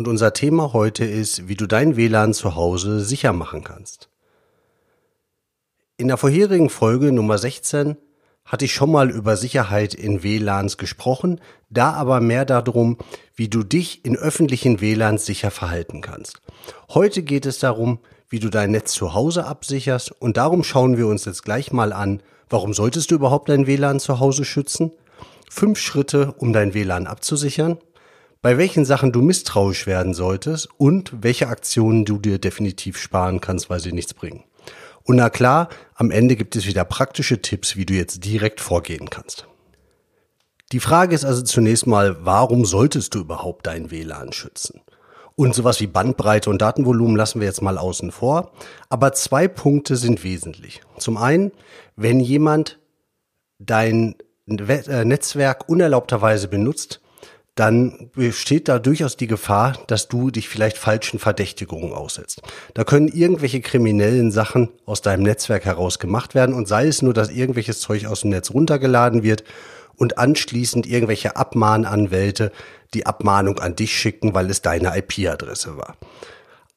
und unser Thema heute ist, wie du dein WLAN zu Hause sicher machen kannst. In der vorherigen Folge Nummer 16 hatte ich schon mal über Sicherheit in WLANs gesprochen, da aber mehr darum, wie du dich in öffentlichen WLANs sicher verhalten kannst. Heute geht es darum, wie du dein Netz zu Hause absicherst und darum schauen wir uns jetzt gleich mal an, warum solltest du überhaupt dein WLAN zu Hause schützen? Fünf Schritte, um dein WLAN abzusichern, bei welchen Sachen du misstrauisch werden solltest und welche Aktionen du dir definitiv sparen kannst, weil sie nichts bringen. Und na klar, am Ende gibt es wieder praktische Tipps, wie du jetzt direkt vorgehen kannst. Die Frage ist also zunächst mal, warum solltest du überhaupt dein WLAN schützen? Und sowas wie Bandbreite und Datenvolumen lassen wir jetzt mal außen vor. Aber zwei Punkte sind wesentlich. Zum einen, wenn jemand dein äh, Netzwerk unerlaubterweise benutzt, dann besteht da durchaus die Gefahr, dass du dich vielleicht falschen Verdächtigungen aussetzt. Da können irgendwelche kriminellen Sachen aus deinem Netzwerk heraus gemacht werden und sei es nur, dass irgendwelches Zeug aus dem Netz runtergeladen wird und anschließend irgendwelche Abmahnanwälte die Abmahnung an dich schicken, weil es deine IP-Adresse war.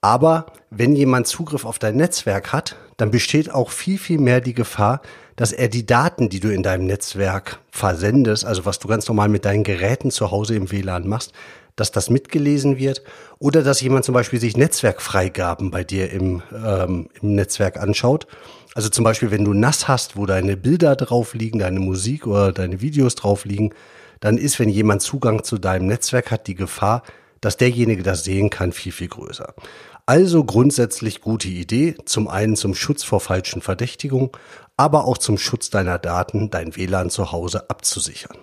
Aber wenn jemand Zugriff auf dein Netzwerk hat, dann besteht auch viel, viel mehr die Gefahr, dass er die Daten, die du in deinem Netzwerk versendest, also was du ganz normal mit deinen Geräten zu Hause im WLAN machst, dass das mitgelesen wird oder dass jemand zum Beispiel sich Netzwerkfreigaben bei dir im, ähm, im Netzwerk anschaut. Also zum Beispiel, wenn du NAS hast, wo deine Bilder drauf liegen, deine Musik oder deine Videos drauf liegen, dann ist, wenn jemand Zugang zu deinem Netzwerk hat, die Gefahr, dass derjenige das sehen kann, viel, viel größer. Also grundsätzlich gute Idee, zum einen zum Schutz vor falschen Verdächtigungen, aber auch zum Schutz deiner Daten, dein WLAN zu Hause abzusichern.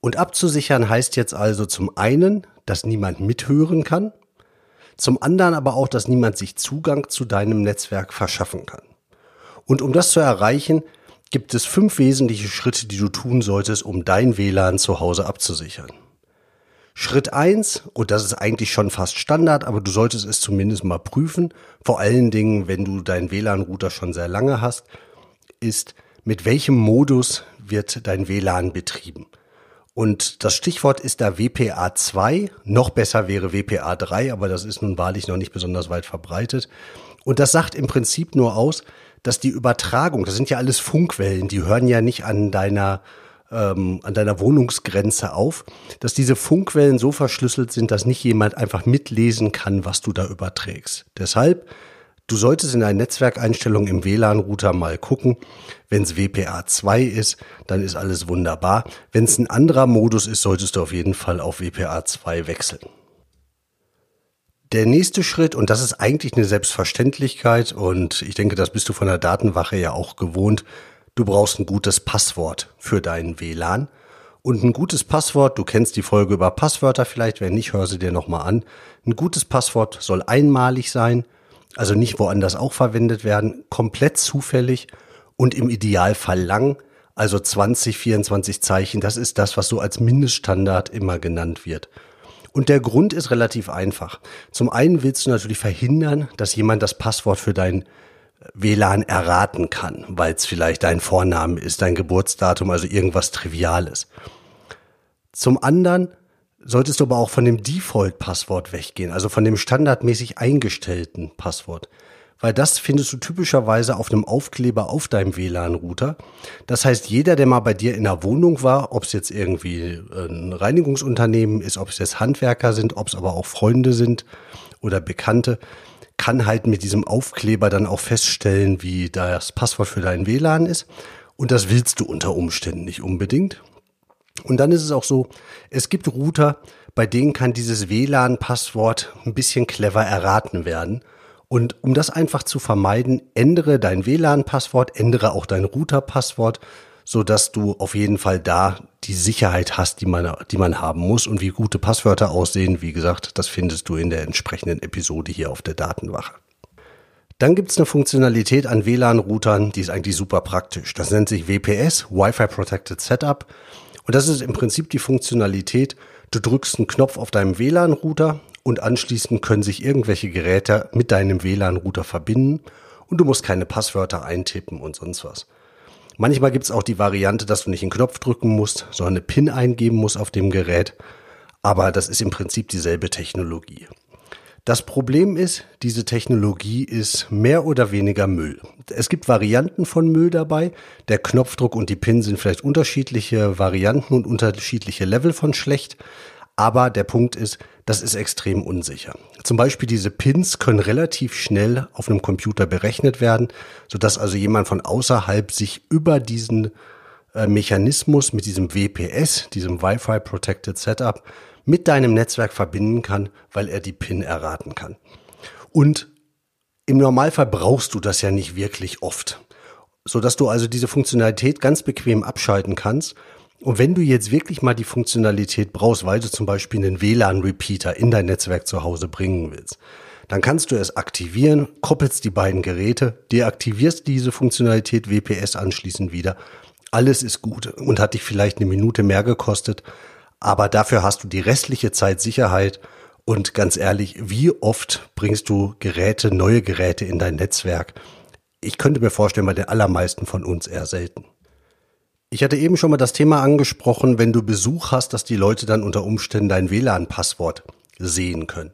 Und abzusichern heißt jetzt also zum einen, dass niemand mithören kann, zum anderen aber auch, dass niemand sich Zugang zu deinem Netzwerk verschaffen kann. Und um das zu erreichen, gibt es fünf wesentliche Schritte, die du tun solltest, um dein WLAN zu Hause abzusichern. Schritt eins und das ist eigentlich schon fast Standard, aber du solltest es zumindest mal prüfen, vor allen Dingen, wenn du deinen WLAN-Router schon sehr lange hast, ist, mit welchem Modus wird dein WLAN betrieben. Und das Stichwort ist da WPA2. Noch besser wäre WPA3, aber das ist nun wahrlich noch nicht besonders weit verbreitet. Und das sagt im Prinzip nur aus, dass die Übertragung, das sind ja alles Funkwellen, die hören ja nicht an deiner ähm, an deiner Wohnungsgrenze auf, dass diese Funkwellen so verschlüsselt sind, dass nicht jemand einfach mitlesen kann, was du da überträgst. Deshalb Du solltest in deinen Netzwerkeinstellungen im WLAN-Router mal gucken. Wenn es WPA2 ist, dann ist alles wunderbar. Wenn es ein anderer Modus ist, solltest du auf jeden Fall auf WPA2 wechseln. Der nächste Schritt, und das ist eigentlich eine Selbstverständlichkeit, und ich denke, das bist du von der Datenwache ja auch gewohnt, du brauchst ein gutes Passwort für deinen WLAN. Und ein gutes Passwort, du kennst die Folge über Passwörter vielleicht, wenn nicht, hör sie dir nochmal an. Ein gutes Passwort soll einmalig sein also nicht woanders auch verwendet werden, komplett zufällig und im Idealfall lang, also 20, 24 Zeichen, das ist das, was so als Mindeststandard immer genannt wird. Und der Grund ist relativ einfach. Zum einen willst du natürlich verhindern, dass jemand das Passwort für dein WLAN erraten kann, weil es vielleicht dein Vorname ist, dein Geburtsdatum, also irgendwas Triviales. Zum anderen solltest du aber auch von dem Default-Passwort weggehen, also von dem standardmäßig eingestellten Passwort. Weil das findest du typischerweise auf einem Aufkleber auf deinem WLAN-Router. Das heißt, jeder, der mal bei dir in der Wohnung war, ob es jetzt irgendwie ein Reinigungsunternehmen ist, ob es jetzt Handwerker sind, ob es aber auch Freunde sind oder Bekannte, kann halt mit diesem Aufkleber dann auch feststellen, wie das Passwort für dein WLAN ist. Und das willst du unter Umständen nicht unbedingt. Und dann ist es auch so, es gibt Router, bei denen kann dieses WLAN-Passwort ein bisschen clever erraten werden. Und um das einfach zu vermeiden, ändere dein WLAN-Passwort, ändere auch dein Router-Passwort, so dass du auf jeden Fall da die Sicherheit hast, die man, die man haben muss. Und wie gute Passwörter aussehen, wie gesagt, das findest du in der entsprechenden Episode hier auf der Datenwache. Dann gibt's eine Funktionalität an WLAN-Routern, die ist eigentlich super praktisch. Das nennt sich WPS, Wi-Fi Protected Setup. Und das ist im Prinzip die Funktionalität, du drückst einen Knopf auf deinem WLAN-Router und anschließend können sich irgendwelche Geräte mit deinem WLAN-Router verbinden und du musst keine Passwörter eintippen und sonst was. Manchmal gibt's auch die Variante, dass du nicht einen Knopf drücken musst, sondern eine PIN eingeben musst auf dem Gerät. Aber das ist im Prinzip dieselbe Technologie. Das Problem ist, diese Technologie ist mehr oder weniger Müll. Es gibt Varianten von Müll dabei. Der Knopfdruck und die PIN sind vielleicht unterschiedliche Varianten und unterschiedliche Level von schlecht. Aber der Punkt ist, das ist extrem unsicher. Zum Beispiel diese Pins können relativ schnell auf einem Computer berechnet werden, sodass also jemand von außerhalb sich über diesen äh, Mechanismus mit diesem WPS, diesem Wi-Fi Protected Setup, mit deinem Netzwerk verbinden kann, weil er die PIN erraten kann. Und im Normalfall brauchst du das ja nicht wirklich oft, so dass du also diese Funktionalität ganz bequem abschalten kannst. Und wenn du jetzt wirklich mal die Funktionalität brauchst, weil du zum Beispiel einen WLAN-Repeater in dein Netzwerk zu Hause bringen willst, dann kannst du es aktivieren, koppelst die beiden Geräte, deaktivierst diese Funktionalität WPS anschließend wieder. Alles ist gut und hat dich vielleicht eine Minute mehr gekostet, aber dafür hast du die restliche Zeit Sicherheit. Und ganz ehrlich, wie oft bringst du Geräte, neue Geräte in dein Netzwerk? Ich könnte mir vorstellen, bei den allermeisten von uns eher selten. Ich hatte eben schon mal das Thema angesprochen, wenn du Besuch hast, dass die Leute dann unter Umständen dein WLAN-Passwort sehen können.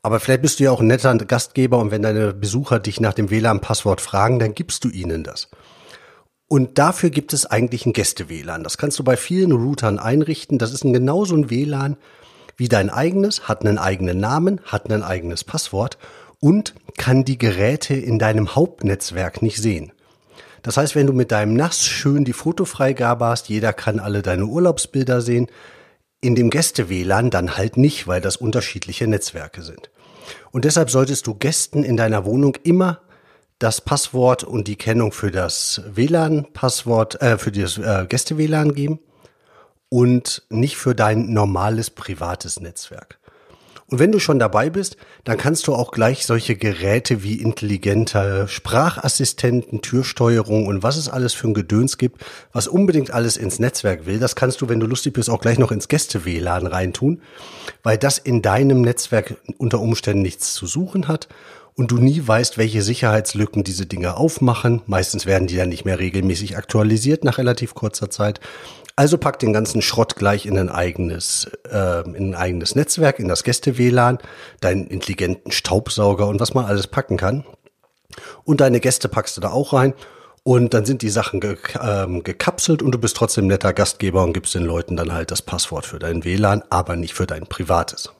Aber vielleicht bist du ja auch ein netter Gastgeber und wenn deine Besucher dich nach dem WLAN-Passwort fragen, dann gibst du ihnen das. Und dafür gibt es eigentlich ein Gäste-WLAN. Das kannst du bei vielen Routern einrichten. Das ist ein genauso ein WLAN wie dein eigenes, hat einen eigenen Namen, hat ein eigenes Passwort und kann die Geräte in deinem Hauptnetzwerk nicht sehen. Das heißt, wenn du mit deinem NAS schön die Fotofreigabe hast, jeder kann alle deine Urlaubsbilder sehen, in dem Gäste-WLAN dann halt nicht, weil das unterschiedliche Netzwerke sind. Und deshalb solltest du Gästen in deiner Wohnung immer das Passwort und die Kennung für das WLAN-Passwort, äh, für das äh, Gäste-WLAN geben und nicht für dein normales privates Netzwerk. Und wenn du schon dabei bist, dann kannst du auch gleich solche Geräte wie intelligente Sprachassistenten, Türsteuerung und was es alles für ein Gedöns gibt, was unbedingt alles ins Netzwerk will, das kannst du, wenn du lustig bist, auch gleich noch ins Gäste-WLAN reintun, weil das in deinem Netzwerk unter Umständen nichts zu suchen hat und du nie weißt, welche Sicherheitslücken diese Dinge aufmachen. Meistens werden die dann nicht mehr regelmäßig aktualisiert nach relativ kurzer Zeit. Also pack den ganzen Schrott gleich in ein eigenes, äh, in ein eigenes Netzwerk, in das Gäste-WLAN, deinen intelligenten Staubsauger und was man alles packen kann. Und deine Gäste packst du da auch rein. Und dann sind die Sachen ge ähm, gekapselt und du bist trotzdem netter Gastgeber und gibst den Leuten dann halt das Passwort für dein WLAN, aber nicht für dein privates.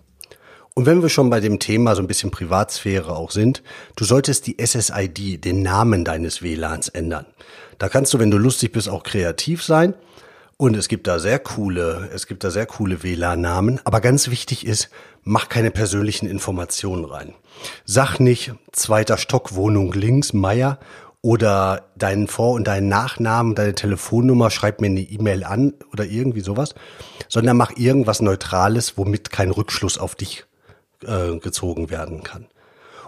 Und wenn wir schon bei dem Thema so ein bisschen Privatsphäre auch sind, du solltest die SSID, den Namen deines WLANs ändern. Da kannst du, wenn du lustig bist, auch kreativ sein. Und es gibt da sehr coole, es gibt da sehr coole WLAN-Namen. Aber ganz wichtig ist, mach keine persönlichen Informationen rein. Sag nicht zweiter Stock Wohnung links Meier oder deinen Vor- und deinen Nachnamen, deine Telefonnummer, schreib mir eine E-Mail an oder irgendwie sowas, sondern mach irgendwas Neutrales, womit kein Rückschluss auf dich äh, gezogen werden kann.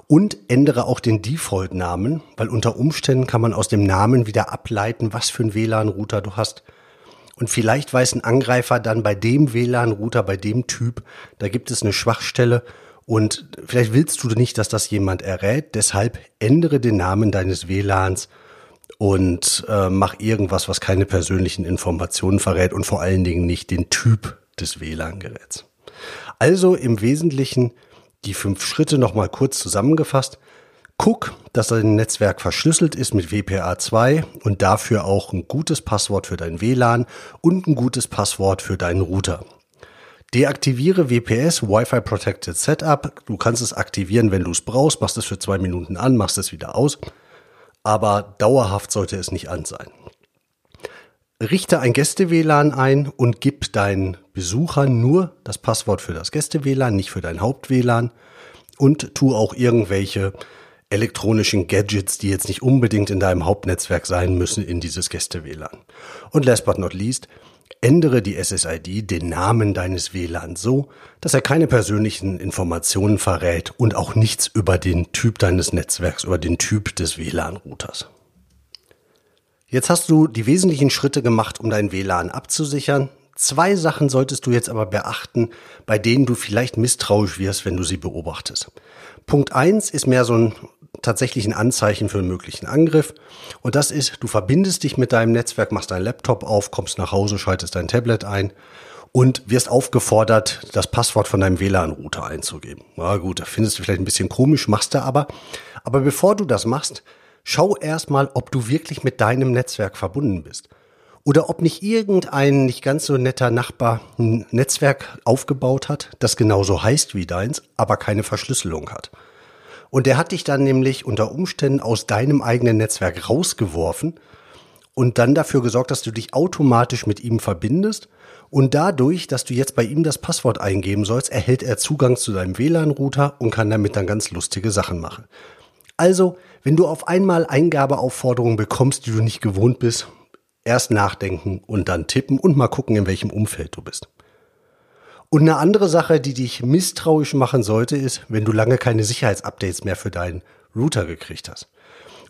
Und ändere auch den Default-Namen, weil unter Umständen kann man aus dem Namen wieder ableiten, was für ein WLAN-Router du hast. Und vielleicht weiß ein Angreifer dann bei dem WLAN-Router, bei dem Typ, da gibt es eine Schwachstelle und vielleicht willst du nicht, dass das jemand errät. Deshalb ändere den Namen deines WLANs und äh, mach irgendwas, was keine persönlichen Informationen verrät und vor allen Dingen nicht den Typ des WLAN-Geräts. Also im Wesentlichen die fünf Schritte nochmal kurz zusammengefasst. Guck, dass dein Netzwerk verschlüsselt ist mit WPA2 und dafür auch ein gutes Passwort für dein WLAN und ein gutes Passwort für deinen Router. Deaktiviere WPS, Wi-Fi Protected Setup. Du kannst es aktivieren, wenn du es brauchst, machst es für zwei Minuten an, machst es wieder aus. Aber dauerhaft sollte es nicht an sein. Richte ein Gäste-WLAN ein und gib deinen Besuchern nur das Passwort für das Gäste-WLAN, nicht für dein Haupt-WLAN. Und tu auch irgendwelche elektronischen Gadgets, die jetzt nicht unbedingt in deinem Hauptnetzwerk sein müssen, in dieses Gäste-WLAN. Und last but not least, ändere die SSID, den Namen deines WLAN so, dass er keine persönlichen Informationen verrät und auch nichts über den Typ deines Netzwerks, über den Typ des WLAN-Routers. Jetzt hast du die wesentlichen Schritte gemacht, um dein WLAN abzusichern. Zwei Sachen solltest du jetzt aber beachten, bei denen du vielleicht misstrauisch wirst, wenn du sie beobachtest. Punkt eins ist mehr so ein tatsächlich ein Anzeichen für einen möglichen Angriff. Und das ist, du verbindest dich mit deinem Netzwerk, machst deinen Laptop auf, kommst nach Hause, schaltest dein Tablet ein und wirst aufgefordert, das Passwort von deinem WLAN-Router einzugeben. Na gut, da findest du vielleicht ein bisschen komisch, machst du aber. Aber bevor du das machst, schau erstmal, ob du wirklich mit deinem Netzwerk verbunden bist. Oder ob nicht irgendein nicht ganz so netter Nachbar ein Netzwerk aufgebaut hat, das genauso heißt wie deins, aber keine Verschlüsselung hat. Und der hat dich dann nämlich unter Umständen aus deinem eigenen Netzwerk rausgeworfen und dann dafür gesorgt, dass du dich automatisch mit ihm verbindest. Und dadurch, dass du jetzt bei ihm das Passwort eingeben sollst, erhält er Zugang zu deinem WLAN-Router und kann damit dann ganz lustige Sachen machen. Also, wenn du auf einmal Eingabeaufforderungen bekommst, die du nicht gewohnt bist, erst nachdenken und dann tippen und mal gucken, in welchem Umfeld du bist. Und eine andere Sache, die dich misstrauisch machen sollte, ist, wenn du lange keine Sicherheitsupdates mehr für deinen Router gekriegt hast.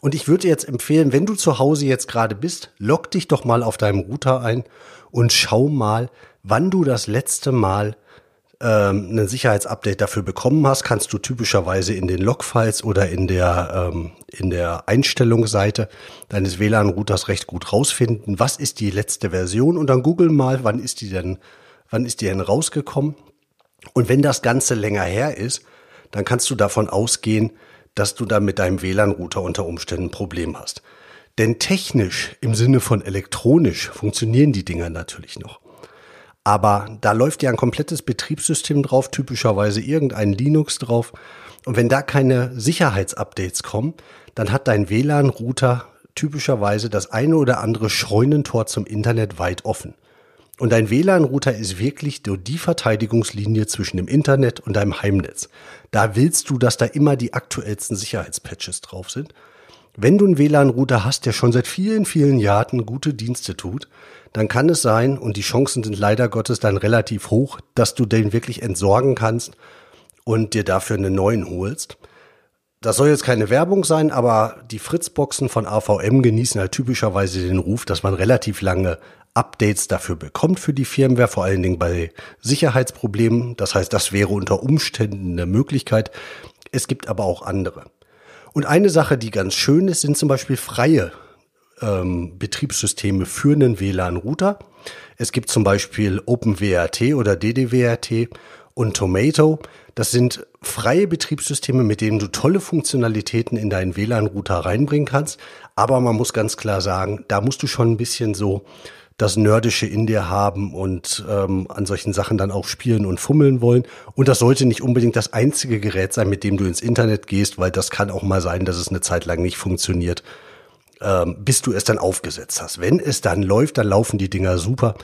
Und ich würde jetzt empfehlen, wenn du zu Hause jetzt gerade bist, log dich doch mal auf deinem Router ein und schau mal, wann du das letzte Mal ähm, ein Sicherheitsupdate dafür bekommen hast, kannst du typischerweise in den Logfiles oder in der, ähm, in der Einstellungsseite deines WLAN-Routers recht gut rausfinden, was ist die letzte Version und dann google mal, wann ist die denn wann ist die denn rausgekommen? Und wenn das Ganze länger her ist, dann kannst du davon ausgehen, dass du da mit deinem WLAN-Router unter Umständen ein Problem hast. Denn technisch im Sinne von elektronisch funktionieren die Dinger natürlich noch. Aber da läuft ja ein komplettes Betriebssystem drauf, typischerweise irgendein Linux drauf. Und wenn da keine Sicherheitsupdates kommen, dann hat dein WLAN-Router typischerweise das eine oder andere Scheunentor zum Internet weit offen. Und dein WLAN-Router ist wirklich die Verteidigungslinie zwischen dem Internet und deinem Heimnetz. Da willst du, dass da immer die aktuellsten Sicherheitspatches drauf sind. Wenn du einen WLAN-Router hast, der schon seit vielen, vielen Jahren gute Dienste tut, dann kann es sein, und die Chancen sind leider Gottes dann relativ hoch, dass du den wirklich entsorgen kannst und dir dafür einen neuen holst. Das soll jetzt keine Werbung sein, aber die Fritzboxen von AVM genießen halt typischerweise den Ruf, dass man relativ lange Updates dafür bekommt für die Firmware, vor allen Dingen bei Sicherheitsproblemen. Das heißt, das wäre unter Umständen eine Möglichkeit. Es gibt aber auch andere. Und eine Sache, die ganz schön ist, sind zum Beispiel freie ähm, Betriebssysteme für einen WLAN-Router. Es gibt zum Beispiel OpenWRT oder DDWRT und Tomato. Das sind freie Betriebssysteme, mit denen du tolle Funktionalitäten in deinen WLAN-Router reinbringen kannst. Aber man muss ganz klar sagen, da musst du schon ein bisschen so das Nerdische in dir haben und ähm, an solchen Sachen dann auch spielen und fummeln wollen. Und das sollte nicht unbedingt das einzige Gerät sein, mit dem du ins Internet gehst, weil das kann auch mal sein, dass es eine Zeit lang nicht funktioniert, ähm, bis du es dann aufgesetzt hast. Wenn es dann läuft, dann laufen die Dinger super.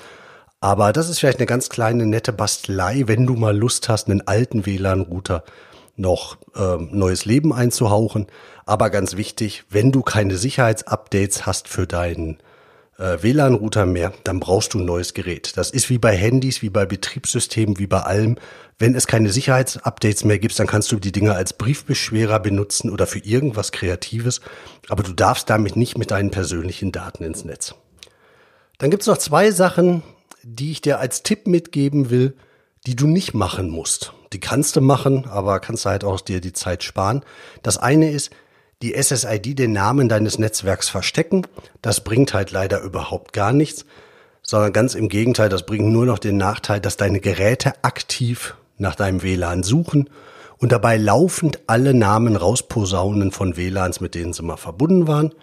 Aber das ist vielleicht eine ganz kleine, nette Bastelei, wenn du mal Lust hast, einen alten WLAN-Router noch ähm, neues Leben einzuhauchen. Aber ganz wichtig, wenn du keine Sicherheitsupdates hast für deinen äh, WLAN-Router mehr, dann brauchst du ein neues Gerät. Das ist wie bei Handys, wie bei Betriebssystemen, wie bei allem. Wenn es keine Sicherheitsupdates mehr gibt, dann kannst du die Dinger als Briefbeschwerer benutzen oder für irgendwas Kreatives. Aber du darfst damit nicht mit deinen persönlichen Daten ins Netz. Dann gibt's noch zwei Sachen, die ich dir als Tipp mitgeben will, die du nicht machen musst. Die kannst du machen, aber kannst du halt auch dir die Zeit sparen. Das eine ist, die SSID den Namen deines Netzwerks verstecken. Das bringt halt leider überhaupt gar nichts, sondern ganz im Gegenteil, das bringt nur noch den Nachteil, dass deine Geräte aktiv nach deinem WLAN suchen und dabei laufend alle Namen rausposaunen von WLANs, mit denen sie mal verbunden waren.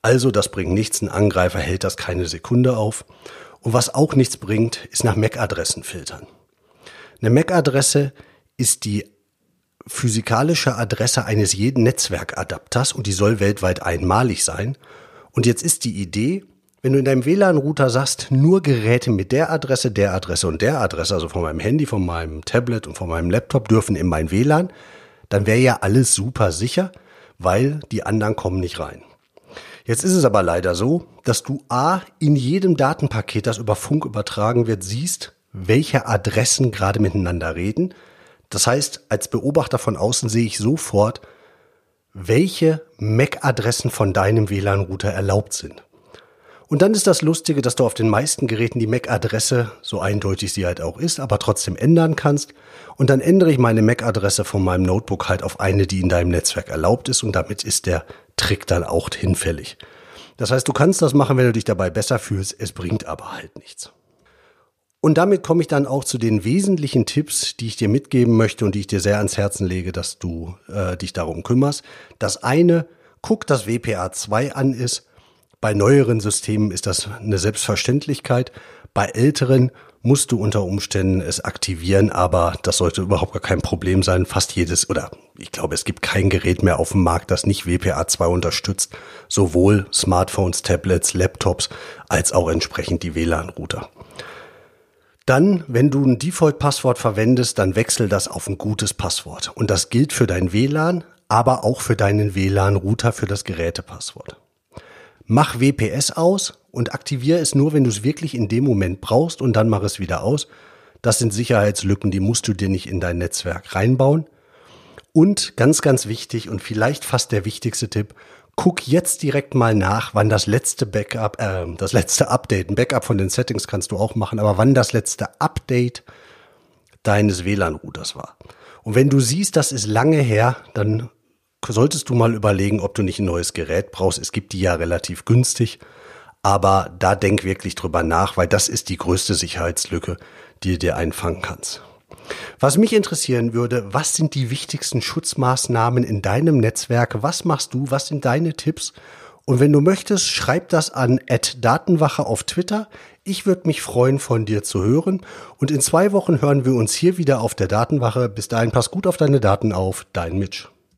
Also das bringt nichts, ein Angreifer hält das keine Sekunde auf. Und was auch nichts bringt, ist nach MAC-Adressen filtern. Eine MAC-Adresse ist die physikalische Adresse eines jeden Netzwerkadapters und die soll weltweit einmalig sein. Und jetzt ist die Idee, wenn du in deinem WLAN-Router sagst, nur Geräte mit der Adresse, der Adresse und der Adresse, also von meinem Handy, von meinem Tablet und von meinem Laptop dürfen in mein WLAN, dann wäre ja alles super sicher, weil die anderen kommen nicht rein. Jetzt ist es aber leider so, dass du A in jedem Datenpaket, das über Funk übertragen wird, siehst, welche Adressen gerade miteinander reden. Das heißt, als Beobachter von außen sehe ich sofort, welche MAC-Adressen von deinem WLAN-Router erlaubt sind. Und dann ist das Lustige, dass du auf den meisten Geräten die MAC-Adresse, so eindeutig sie halt auch ist, aber trotzdem ändern kannst. Und dann ändere ich meine MAC-Adresse von meinem Notebook halt auf eine, die in deinem Netzwerk erlaubt ist. Und damit ist der Trick dann auch hinfällig. Das heißt, du kannst das machen, wenn du dich dabei besser fühlst. Es bringt aber halt nichts. Und damit komme ich dann auch zu den wesentlichen Tipps, die ich dir mitgeben möchte und die ich dir sehr ans Herzen lege, dass du äh, dich darum kümmerst. Das eine, guck, dass WPA 2 an ist bei neueren Systemen ist das eine Selbstverständlichkeit. Bei älteren musst du unter Umständen es aktivieren, aber das sollte überhaupt gar kein Problem sein. Fast jedes oder ich glaube, es gibt kein Gerät mehr auf dem Markt, das nicht WPA2 unterstützt. Sowohl Smartphones, Tablets, Laptops als auch entsprechend die WLAN-Router. Dann, wenn du ein Default-Passwort verwendest, dann wechsel das auf ein gutes Passwort. Und das gilt für dein WLAN, aber auch für deinen WLAN-Router für das Gerätepasswort. Mach WPS aus und aktiviere es nur, wenn du es wirklich in dem Moment brauchst und dann mach es wieder aus. Das sind Sicherheitslücken, die musst du dir nicht in dein Netzwerk reinbauen. Und ganz, ganz wichtig und vielleicht fast der wichtigste Tipp, guck jetzt direkt mal nach, wann das letzte Backup, äh, das letzte Update, ein Backup von den Settings kannst du auch machen, aber wann das letzte Update deines WLAN-Routers war. Und wenn du siehst, das ist lange her, dann solltest du mal überlegen, ob du nicht ein neues Gerät brauchst. Es gibt die ja relativ günstig. Aber da denk wirklich drüber nach, weil das ist die größte Sicherheitslücke, die du dir einfangen kannst. Was mich interessieren würde, was sind die wichtigsten Schutzmaßnahmen in deinem Netzwerk? Was machst du? Was sind deine Tipps? Und wenn du möchtest, schreib das an Datenwache auf Twitter. Ich würde mich freuen, von dir zu hören. Und in zwei Wochen hören wir uns hier wieder auf der Datenwache. Bis dahin, pass gut auf deine Daten auf. Dein Mitch.